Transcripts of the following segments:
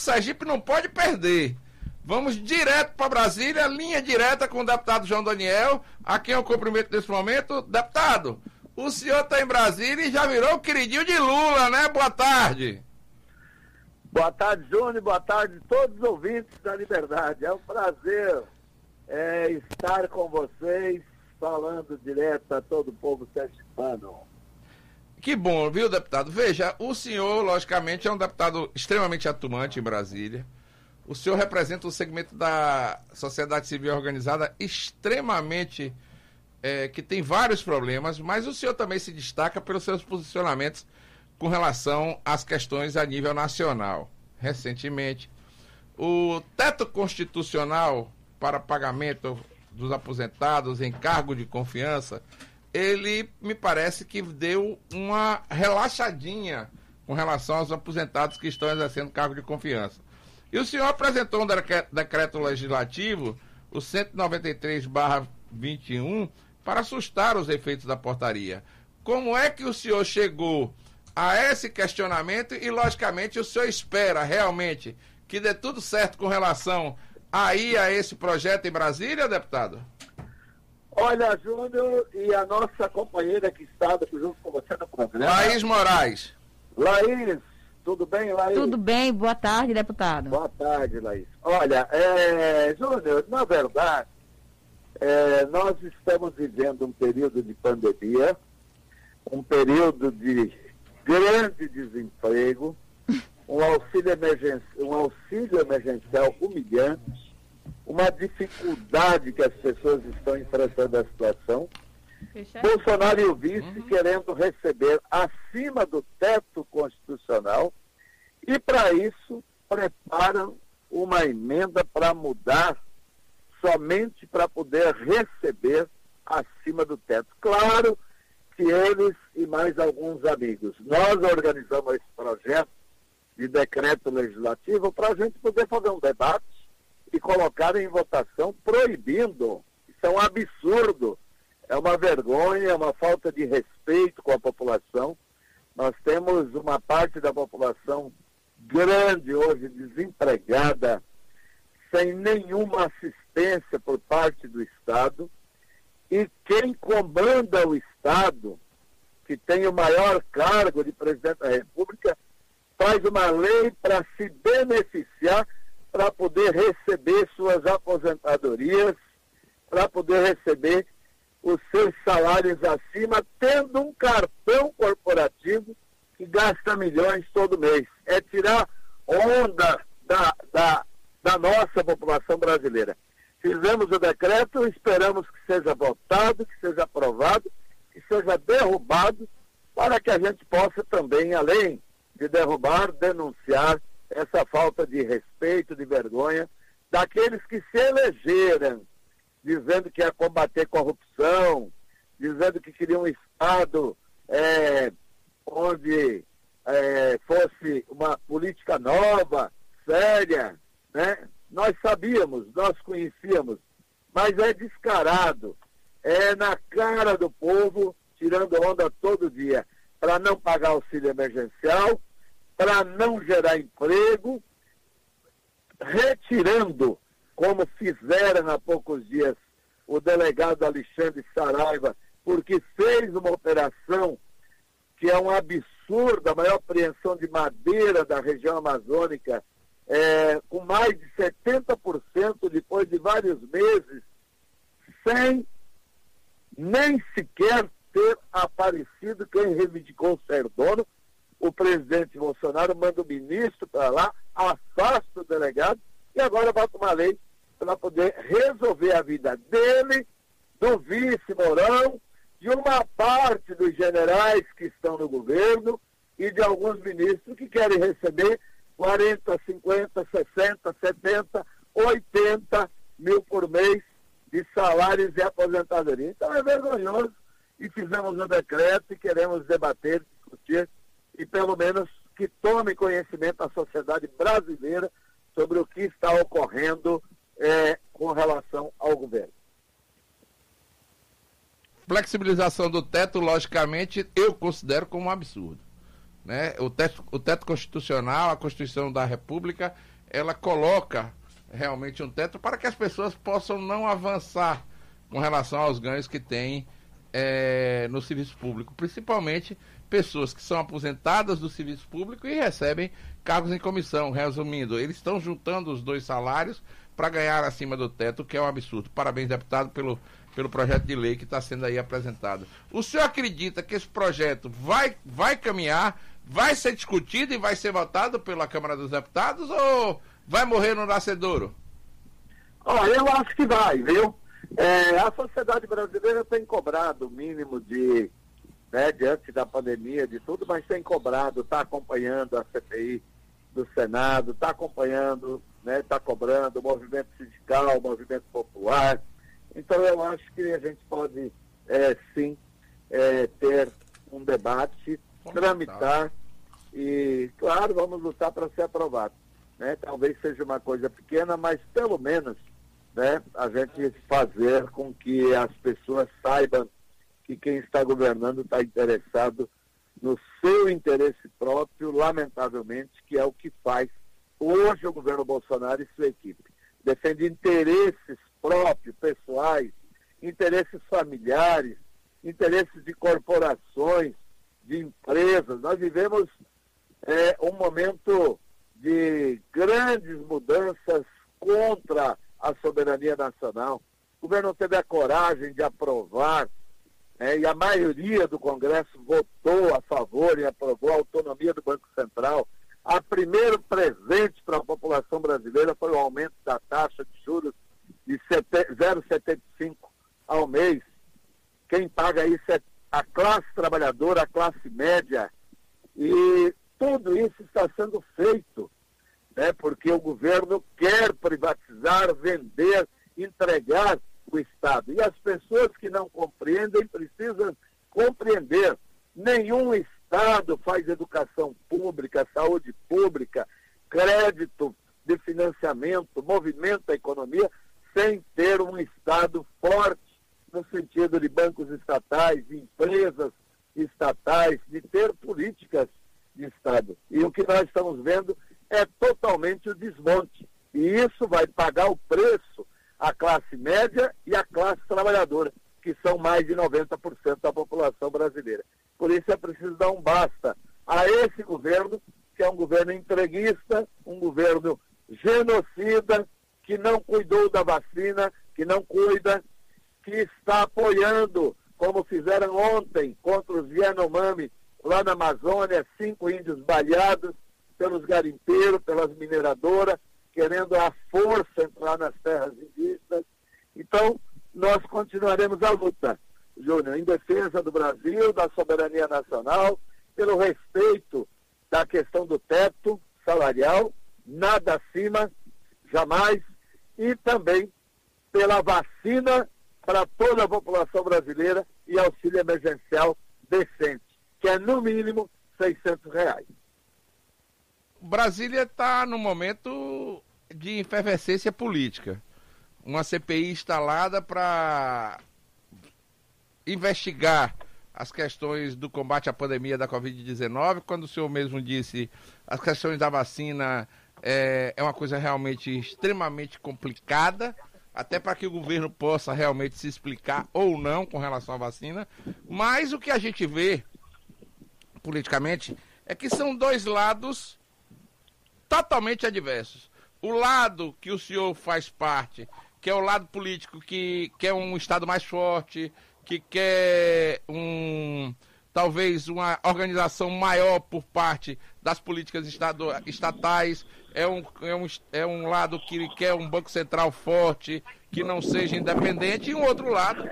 que Sergipe não pode perder. Vamos direto para Brasília, linha direta com o deputado João Daniel, a quem eu cumprimento nesse momento. Deputado, o senhor está em Brasília e já virou o queridinho de Lula, né? Boa tarde. Boa tarde, Júnior. Boa tarde a todos os ouvintes da Liberdade. É um prazer é, estar com vocês, falando direto a todo o povo sergipano. Que bom, viu, deputado? Veja, o senhor, logicamente, é um deputado extremamente atuante em Brasília. O senhor representa um segmento da sociedade civil organizada extremamente. É, que tem vários problemas, mas o senhor também se destaca pelos seus posicionamentos com relação às questões a nível nacional. Recentemente, o teto constitucional para pagamento dos aposentados em cargo de confiança, ele me parece que deu uma relaxadinha com relação aos aposentados que estão exercendo cargo de confiança. E o senhor apresentou um decreto legislativo, o 193-21, para assustar os efeitos da portaria. Como é que o senhor chegou a esse questionamento e, logicamente, o senhor espera realmente que dê tudo certo com relação aí a esse projeto em Brasília, deputado? Olha, Júnior, e a nossa companheira que está junto com você no programa. Laís Moraes. Laís, tudo bem, Laís? Tudo bem, boa tarde, deputado. Boa tarde, Laís. Olha, é, Júnior, na verdade, é, nós estamos vivendo um período de pandemia, um período de grande desemprego, um auxílio, emergen um auxílio emergencial humilhante, uma dificuldade que as pessoas estão enfrentando a situação. Bolsonaro e o vice uhum. querendo receber acima do teto constitucional e, para isso, preparam uma emenda para mudar somente para poder receber acima do teto. Claro que eles e mais alguns amigos. Nós organizamos esse projeto de decreto legislativo para a gente poder fazer um debate e colocar em votação proibindo. Isso é um absurdo, é uma vergonha, é uma falta de respeito com a população. Nós temos uma parte da população grande hoje desempregada, sem nenhuma assistência por parte do Estado. E quem comanda o Estado, que tem o maior cargo de presidente da República, faz uma lei para se beneficiar, para poder receber suas aposentadorias, para poder receber os seus salários acima, tendo um cartão corporativo que gasta milhões todo mês. É tirar onda da, da, da nossa população brasileira. Fizemos o decreto, esperamos que seja votado, que seja aprovado, que seja derrubado, para que a gente possa também, além de derrubar, denunciar essa falta de respeito, de vergonha daqueles que se elegeram, dizendo que ia combater corrupção, dizendo que queria um Estado é, onde é, fosse uma política nova, séria, né? Nós sabíamos, nós conhecíamos, mas é descarado, é na cara do povo, tirando onda todo dia, para não pagar auxílio emergencial, para não gerar emprego, retirando, como fizeram há poucos dias o delegado Alexandre Saraiva, porque fez uma operação que é um absurdo, a maior apreensão de madeira da região amazônica, é, com mais de 70% depois de vários meses, sem nem sequer ter aparecido quem reivindicou ser dono. O presidente Bolsonaro manda o ministro para lá, afasta o delegado e agora bota uma lei para poder resolver a vida dele, do vice Mourão, de uma parte dos generais que estão no governo e de alguns ministros que querem receber 40, 50, 60, 70, 80 mil por mês de salários e aposentadoria. Então é vergonhoso e fizemos um decreto e queremos debater, discutir e pelo menos que tome conhecimento a sociedade brasileira sobre o que está ocorrendo é, com relação ao governo. Flexibilização do teto, logicamente, eu considero como um absurdo. né? O teto, o teto constitucional, a Constituição da República, ela coloca realmente um teto para que as pessoas possam não avançar com relação aos ganhos que têm é, no serviço público, principalmente pessoas que são aposentadas do serviço público e recebem cargos em comissão. Resumindo, eles estão juntando os dois salários para ganhar acima do teto, que é um absurdo. Parabéns, deputado, pelo, pelo projeto de lei que está sendo aí apresentado. O senhor acredita que esse projeto vai, vai caminhar, vai ser discutido e vai ser votado pela Câmara dos Deputados ou vai morrer no nascedouro? Olha, eu acho que vai, viu? É, a sociedade brasileira tem cobrado o mínimo de, né, diante da pandemia, de tudo, mas tem cobrado, está acompanhando a CPI do Senado, está acompanhando, está né, tá cobrando o movimento sindical, o movimento popular. Então eu acho que a gente pode é, sim é, ter um debate, tramitar e, claro, vamos lutar para ser aprovado. Né? Talvez seja uma coisa pequena, mas pelo menos né, a gente fazer com que as pessoas saibam que quem está governando está interessado no seu interesse próprio, lamentavelmente, que é o que faz hoje o governo Bolsonaro e sua equipe. Defende interesses próprios, pessoais, interesses familiares, interesses de corporações, de empresas. Nós vivemos é, um momento de grandes mudanças contra a soberania nacional. O governo teve a coragem de aprovar, né, e a maioria do Congresso votou a favor e aprovou a autonomia do Banco Central. A primeiro presente para a população brasileira foi o aumento da taxa de juros de 0,75 ao mês. Quem paga isso é a classe trabalhadora, a classe média. E tudo isso está sendo feito né, porque o governo quer privatizar, vender, entregar o Estado. E as pessoas que não compreendem precisam compreender. Nenhum Estado faz educação pública, saúde pública, crédito de financiamento, movimenta a economia, sem ter um Estado forte no sentido de bancos estatais, empresas estatais, de ter políticas de Estado. E o que nós estamos vendo é totalmente o desmonte. E isso vai pagar o preço a classe média e a classe trabalhadora, que são mais de 90% da população brasileira. Por isso é preciso dar um basta a esse governo, que é um governo entreguista, um governo genocida, que não cuidou da vacina, que não cuida, que está apoiando, como fizeram ontem contra os Yanomami, lá na Amazônia, cinco índios baleados, pelos garimpeiros, pelas mineradoras, querendo a força entrar nas terras indígenas. Então, nós continuaremos a luta, Júnior, em defesa do Brasil, da soberania nacional, pelo respeito da questão do teto salarial, nada acima, jamais, e também pela vacina para toda a população brasileira e auxílio emergencial decente, que é no mínimo 600 reais. Brasília está no momento de efervescência política. Uma CPI instalada para investigar as questões do combate à pandemia da Covid-19, quando o senhor mesmo disse as questões da vacina é, é uma coisa realmente extremamente complicada, até para que o governo possa realmente se explicar ou não com relação à vacina. Mas o que a gente vê politicamente é que são dois lados totalmente adversos. O lado que o senhor faz parte, que é o lado político que quer um Estado mais forte, que quer um talvez uma organização maior por parte das políticas estado, estatais, é um, é, um, é um lado que quer um Banco Central forte, que não seja independente, e um outro lado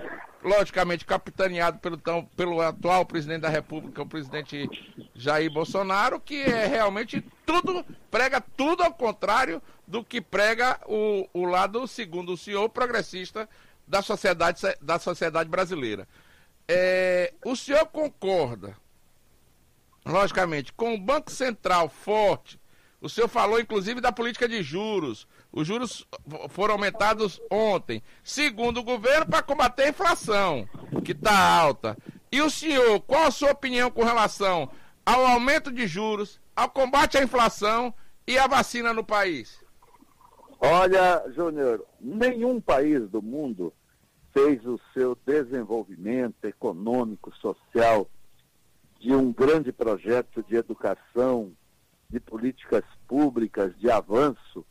logicamente capitaneado pelo, tão, pelo atual presidente da República, o presidente Jair Bolsonaro, que é realmente tudo, prega tudo ao contrário do que prega o, o lado, segundo o senhor, progressista da sociedade, da sociedade brasileira. É, o senhor concorda, logicamente, com o Banco Central forte, o senhor falou inclusive da política de juros, os juros foram aumentados ontem, segundo o governo, para combater a inflação, que está alta. E o senhor, qual a sua opinião com relação ao aumento de juros, ao combate à inflação e à vacina no país? Olha, Júnior, nenhum país do mundo fez o seu desenvolvimento econômico, social, de um grande projeto de educação, de políticas públicas, de avanço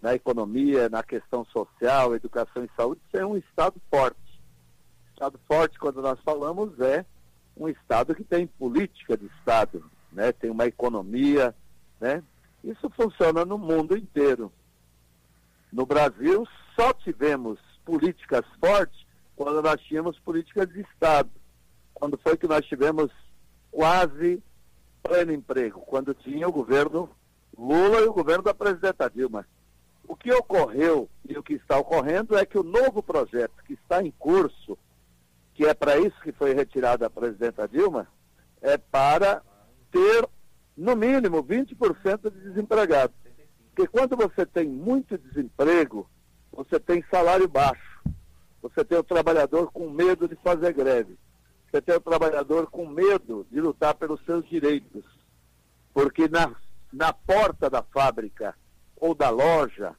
na economia, na questão social, educação e saúde, sem um Estado forte. Estado forte, quando nós falamos, é um Estado que tem política de Estado, né? tem uma economia. Né? Isso funciona no mundo inteiro. No Brasil, só tivemos políticas fortes quando nós tínhamos políticas de Estado. Quando foi que nós tivemos quase pleno emprego? Quando tinha o governo Lula e o governo da presidenta Dilma. O que ocorreu e o que está ocorrendo é que o novo projeto que está em curso, que é para isso que foi retirada a presidenta Dilma, é para ter, no mínimo, 20% de desempregados. Porque quando você tem muito desemprego, você tem salário baixo. Você tem o trabalhador com medo de fazer greve. Você tem o trabalhador com medo de lutar pelos seus direitos. Porque na, na porta da fábrica ou da loja,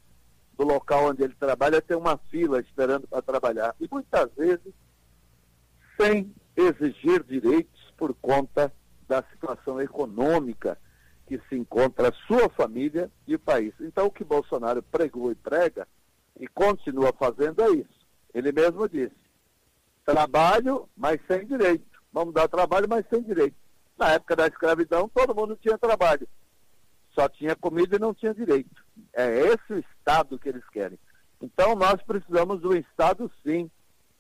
do local onde ele trabalha, tem uma fila esperando para trabalhar. E muitas vezes sem exigir direitos por conta da situação econômica que se encontra a sua família e o país. Então, o que Bolsonaro pregou e prega e continua fazendo é isso. Ele mesmo disse: trabalho, mas sem direito. Vamos dar trabalho, mas sem direito. Na época da escravidão, todo mundo tinha trabalho. Só tinha comida e não tinha direito. É esse o Estado que eles querem. Então, nós precisamos um Estado, sim,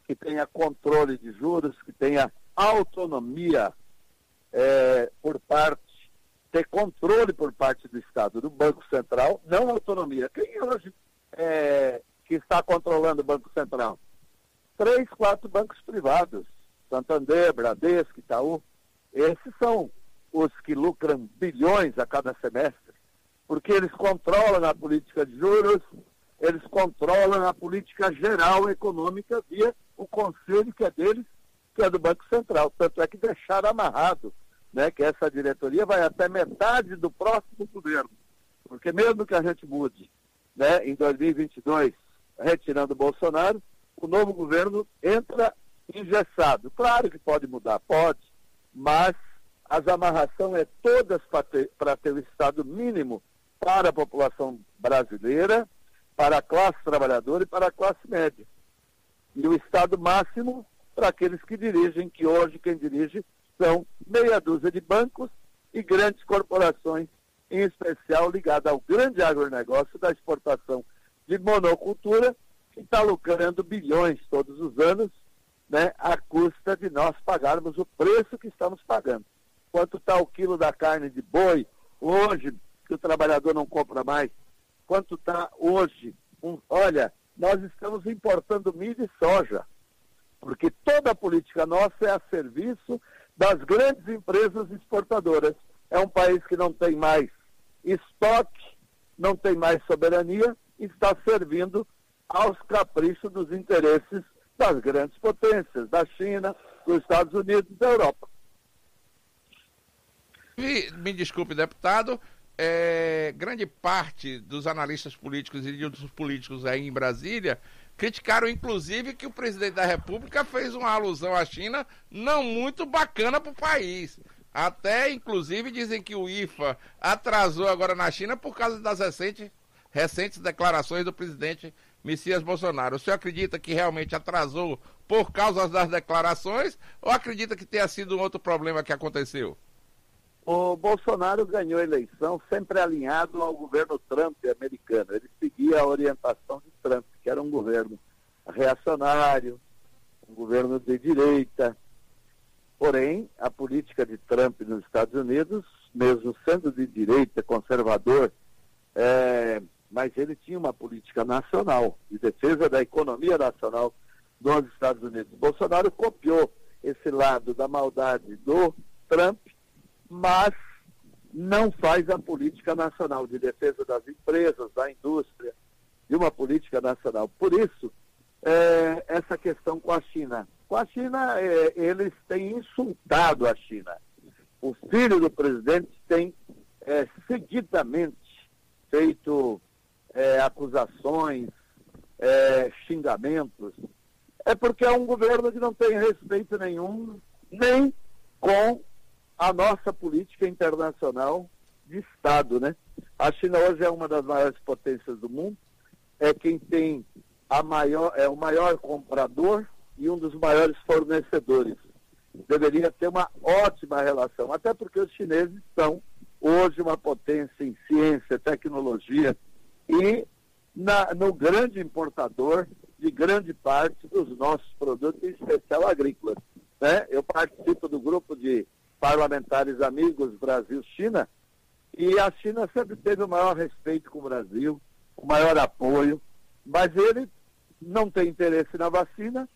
que tenha controle de juros, que tenha autonomia é, por parte ter controle por parte do Estado, do Banco Central, não autonomia. Quem hoje é, que está controlando o Banco Central? Três, quatro bancos privados, Santander, Bradesco, Itaú. Esses são os que lucram bilhões a cada semestre, porque eles controlam a política de juros, eles controlam a política geral econômica via o conselho que é deles, que é do Banco Central. Tanto é que deixaram amarrado né, que essa diretoria vai até metade do próximo governo. Porque mesmo que a gente mude né, em 2022, retirando o Bolsonaro, o novo governo entra engessado. Claro que pode mudar, pode, mas as amarrações é todas para ter, ter o Estado mínimo para a população brasileira, para a classe trabalhadora e para a classe média. E o Estado máximo para aqueles que dirigem, que hoje quem dirige são meia dúzia de bancos e grandes corporações, em especial ligadas ao grande agronegócio da exportação de monocultura, que está lucrando bilhões todos os anos, né, à custa de nós pagarmos o preço que estamos pagando. Quanto está o quilo da carne de boi hoje, que o trabalhador não compra mais? Quanto está hoje? Um, olha, nós estamos importando milho e soja, porque toda a política nossa é a serviço das grandes empresas exportadoras. É um país que não tem mais estoque, não tem mais soberania e está servindo aos caprichos dos interesses das grandes potências, da China, dos Estados Unidos e da Europa. Me, me desculpe, deputado, é, grande parte dos analistas políticos e de outros políticos aí em Brasília Criticaram, inclusive, que o presidente da República fez uma alusão à China não muito bacana para o país. Até, inclusive, dizem que o IFA atrasou agora na China por causa das recentes, recentes declarações do presidente Messias Bolsonaro. O senhor acredita que realmente atrasou por causa das declarações ou acredita que tenha sido um outro problema que aconteceu? O Bolsonaro ganhou a eleição sempre alinhado ao governo Trump americano. Ele seguia a orientação de Trump, que era um governo reacionário, um governo de direita. Porém, a política de Trump nos Estados Unidos, mesmo sendo de direita, conservador, é, mas ele tinha uma política nacional, de defesa da economia nacional dos Estados Unidos. Bolsonaro copiou esse lado da maldade do Trump mas não faz a política nacional de defesa das empresas, da indústria, de uma política nacional. Por isso, é, essa questão com a China. Com a China, é, eles têm insultado a China. o filho do presidente tem é, seguidamente feito é, acusações, é, xingamentos, é porque é um governo que não tem respeito nenhum, nem com a nossa política internacional de Estado, né? A China hoje é uma das maiores potências do mundo, é quem tem a maior, é o maior comprador e um dos maiores fornecedores. Deveria ter uma ótima relação, até porque os chineses são hoje uma potência em ciência, tecnologia e na, no grande importador de grande parte dos nossos produtos, em especial agrícolas. Né? Eu participo do grupo de parlamentares amigos Brasil-China e a China sempre teve o maior respeito com o Brasil, o maior apoio, mas ele não tem interesse na vacina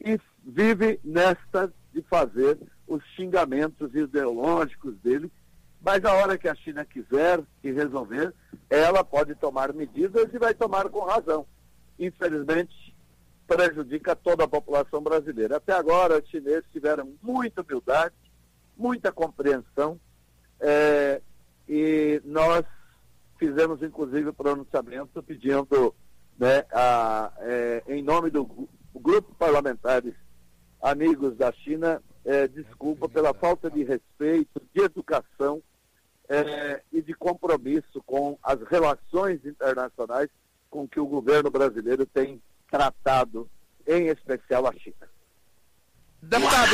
e vive nesta de fazer os xingamentos ideológicos dele. Mas a hora que a China quiser e resolver, ela pode tomar medidas e vai tomar com razão. Infelizmente, prejudica toda a população brasileira. Até agora, os chineses tiveram muita humildade, muita compreensão, é, e nós fizemos, inclusive, o pronunciamento pedindo, né, a, é, em nome do grupo parlamentares amigos da China, é, desculpa pela falta de respeito, de educação é, e de compromisso com as relações internacionais com que o governo brasileiro tem tratado, em especial a China. Deputado.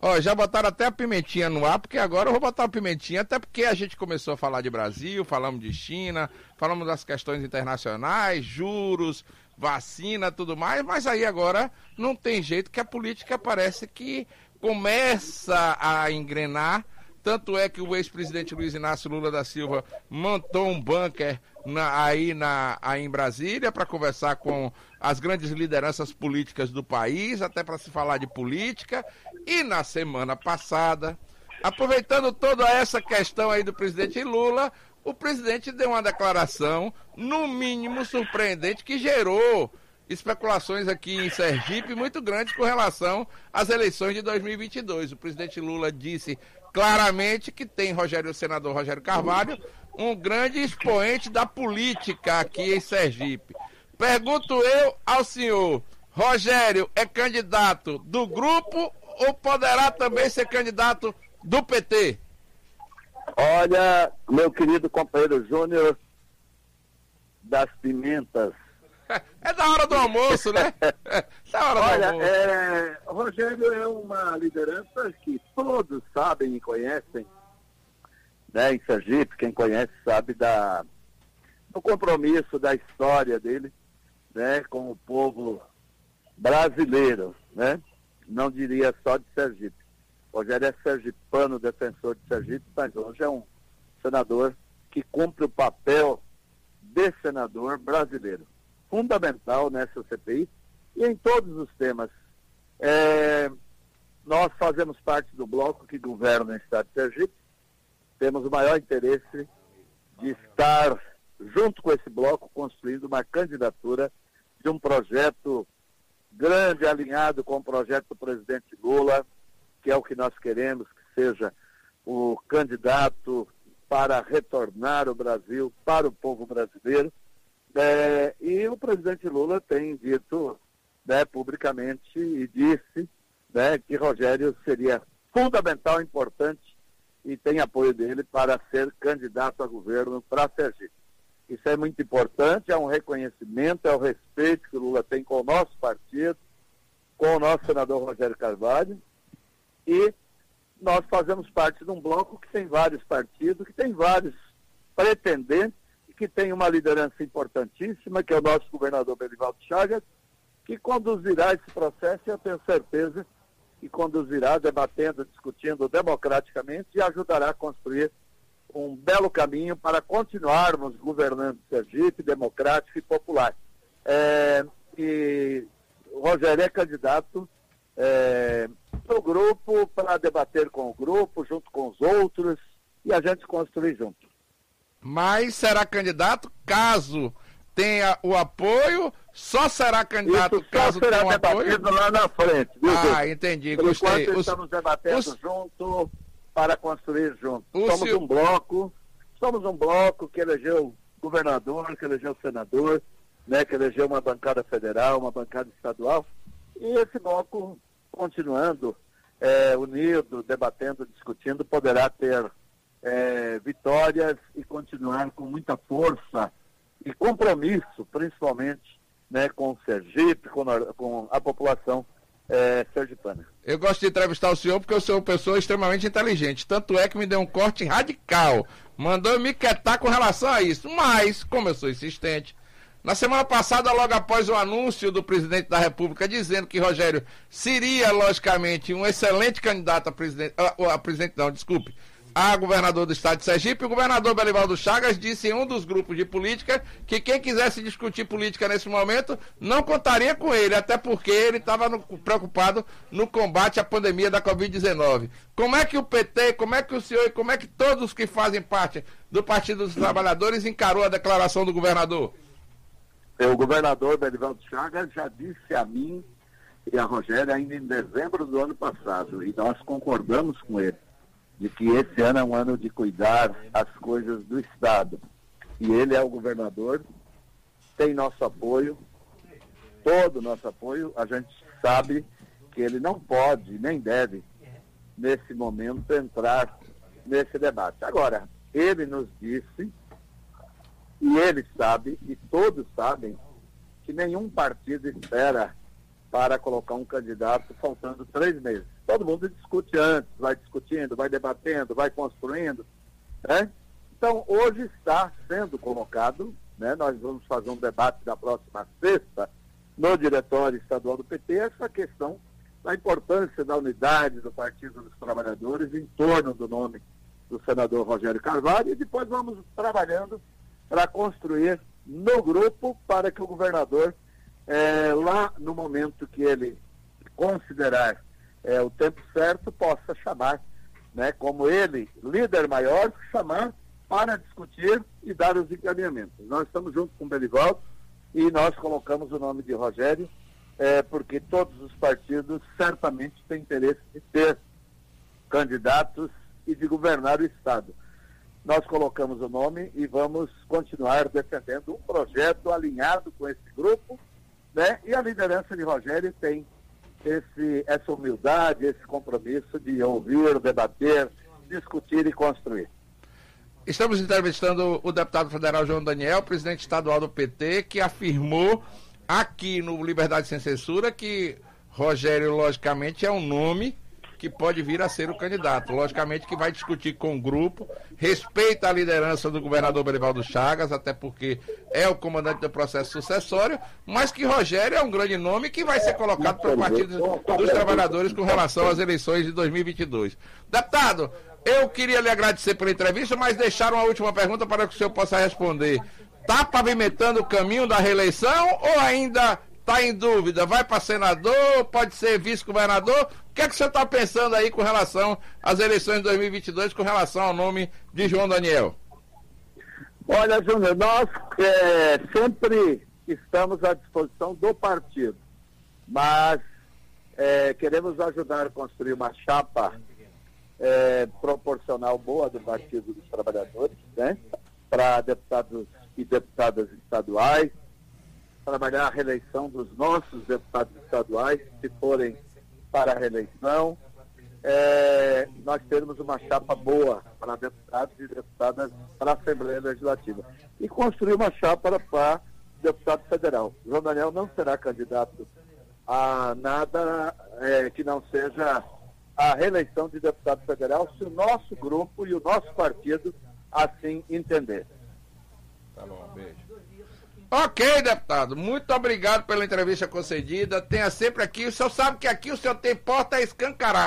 Ó, já botaram até a pimentinha no ar, porque agora eu vou botar a pimentinha, até porque a gente começou a falar de Brasil, falamos de China, falamos das questões internacionais, juros, vacina, tudo mais, mas aí agora não tem jeito que a política parece que começa a engrenar. Tanto é que o ex-presidente Luiz Inácio Lula da Silva montou um bunker na, aí, na, aí em Brasília para conversar com as grandes lideranças políticas do país, até para se falar de política. E na semana passada, aproveitando toda essa questão aí do presidente Lula, o presidente deu uma declaração, no mínimo surpreendente, que gerou especulações aqui em Sergipe muito grandes com relação às eleições de 2022. O presidente Lula disse claramente que tem Rogério, o senador Rogério Carvalho, um grande expoente da política aqui em Sergipe. Pergunto eu ao senhor, Rogério é candidato do grupo ou poderá também ser candidato do PT? Olha, meu querido companheiro Júnior das Pimentas. É da hora do almoço, né? É hora do Olha, almoço. É, Rogério é uma liderança que todos sabem e conhecem, né, em Sergipe, quem conhece sabe da, do compromisso, da história dele, né, com o povo brasileiro, né? Não diria só de Sergipe. Rogério é sergipano, defensor de Sergipe, mas hoje é um senador que cumpre o papel de senador brasileiro. Fundamental nessa CPI e em todos os temas. É, nós fazemos parte do bloco que governa o Estado de Sergipe. Temos o maior interesse de estar junto com esse bloco construindo uma candidatura de um projeto grande, alinhado com o projeto do presidente Lula, que é o que nós queremos, que seja o candidato para retornar o Brasil para o povo brasileiro. É, e o presidente Lula tem dito né, publicamente e disse né, que Rogério seria fundamental, importante e tem apoio dele para ser candidato a governo para Sergipe. Isso é muito importante, é um reconhecimento, é o respeito que o Lula tem com o nosso partido, com o nosso senador Rogério Carvalho, e nós fazemos parte de um bloco que tem vários partidos, que tem vários pretendentes, que tem uma liderança importantíssima, que é o nosso governador Belivaldo Chagas, que conduzirá esse processo e eu tenho certeza que conduzirá debatendo, discutindo democraticamente e ajudará a construir um belo caminho para continuarmos governando Sergipe, democrático e popular. É, e o Rogério é candidato é, o grupo para debater com o grupo, junto com os outros, e a gente construir junto. Mas será candidato caso tenha o apoio, só será candidato Isso caso será tenha debatido apoio? lá na frente. Viu, ah, entendi, Por gostei. Enquanto estamos debatendo os... junto para construir junto. O somos um bloco, somos um bloco que elegeu governador, que elegeu senador, né, que elegeu uma bancada federal, uma bancada estadual, e esse bloco, continuando é, unido, debatendo, discutindo, poderá ter é, vitórias e continuar com muita força e compromisso, principalmente né, com o Sergipe, com a, com a população é, sergipana. Eu gosto de entrevistar o senhor porque eu sou uma pessoa extremamente inteligente. Tanto é que me deu um corte radical. Mandou me quietar com relação a isso. Mas, como eu sou insistente, na semana passada, logo após o anúncio do presidente da República dizendo que Rogério seria, logicamente, um excelente candidato a presidente, a, a presidente, não, desculpe, a governador do estado de Sergipe, o governador Belivaldo Chagas disse em um dos grupos de política que quem quisesse discutir política nesse momento não contaria com ele, até porque ele estava preocupado no combate à pandemia da Covid-19. Como é que o PT, como é que o senhor e como é que todos os que fazem parte do Partido dos Trabalhadores encarou a declaração do governador? O governador Belivaldo Chagas já disse a mim e a Rogéria ainda em dezembro do ano passado, e nós concordamos com ele de que esse ano é um ano de cuidar as coisas do Estado. E ele é o governador, tem nosso apoio, todo o nosso apoio. A gente sabe que ele não pode, nem deve, nesse momento, entrar nesse debate. Agora, ele nos disse, e ele sabe, e todos sabem, que nenhum partido espera para colocar um candidato faltando três meses. Todo mundo discute antes, vai discutindo, vai debatendo, vai construindo. Né? Então, hoje está sendo colocado, né? nós vamos fazer um debate na próxima sexta no Diretório Estadual do PT, essa questão da importância da unidade do Partido dos Trabalhadores em torno do nome do senador Rogério Carvalho e depois vamos trabalhando para construir no grupo para que o governador é, lá no momento que ele considerar é, o tempo certo, possa chamar, né, como ele, líder maior, chamar para discutir e dar os encaminhamentos. Nós estamos juntos com o Belivaldo e nós colocamos o nome de Rogério, é, porque todos os partidos certamente têm interesse de ter candidatos e de governar o Estado. Nós colocamos o nome e vamos continuar defendendo um projeto alinhado com esse grupo né? E a liderança de Rogério tem esse, essa humildade, esse compromisso de ouvir, debater, discutir e construir. Estamos entrevistando o deputado federal João Daniel, presidente estadual do PT, que afirmou aqui no Liberdade Sem Censura que Rogério, logicamente, é um nome que pode vir a ser o candidato. Logicamente que vai discutir com o grupo, respeita a liderança do governador Belivaldo Chagas, até porque é o comandante do processo sucessório, mas que Rogério é um grande nome que vai ser colocado pelo Partido dos Trabalhadores com relação às eleições de 2022. Deputado, eu queria lhe agradecer pela entrevista, mas deixar uma última pergunta para que o senhor possa responder. Está pavimentando o caminho da reeleição ou ainda está em dúvida, vai para senador, pode ser vice-governador. Que é que você está pensando aí com relação às eleições de 2022, com relação ao nome de João Daniel? Olha, Júnior, nós é, sempre estamos à disposição do partido, mas é, queremos ajudar a construir uma chapa é, proporcional boa do Partido dos Trabalhadores, né, para deputados e deputadas estaduais, trabalhar a reeleição dos nossos deputados estaduais, se forem para a reeleição. É, nós termos uma chapa boa para deputados e deputadas para a Assembleia Legislativa. E construir uma chapa para deputado federal. João Daniel não será candidato a nada é, que não seja a reeleição de deputado federal, se o nosso grupo e o nosso partido assim entender. Tá bom, beijo. Ok, deputado. Muito obrigado pela entrevista concedida. Tenha sempre aqui. O senhor sabe que aqui o senhor tem porta escancarada.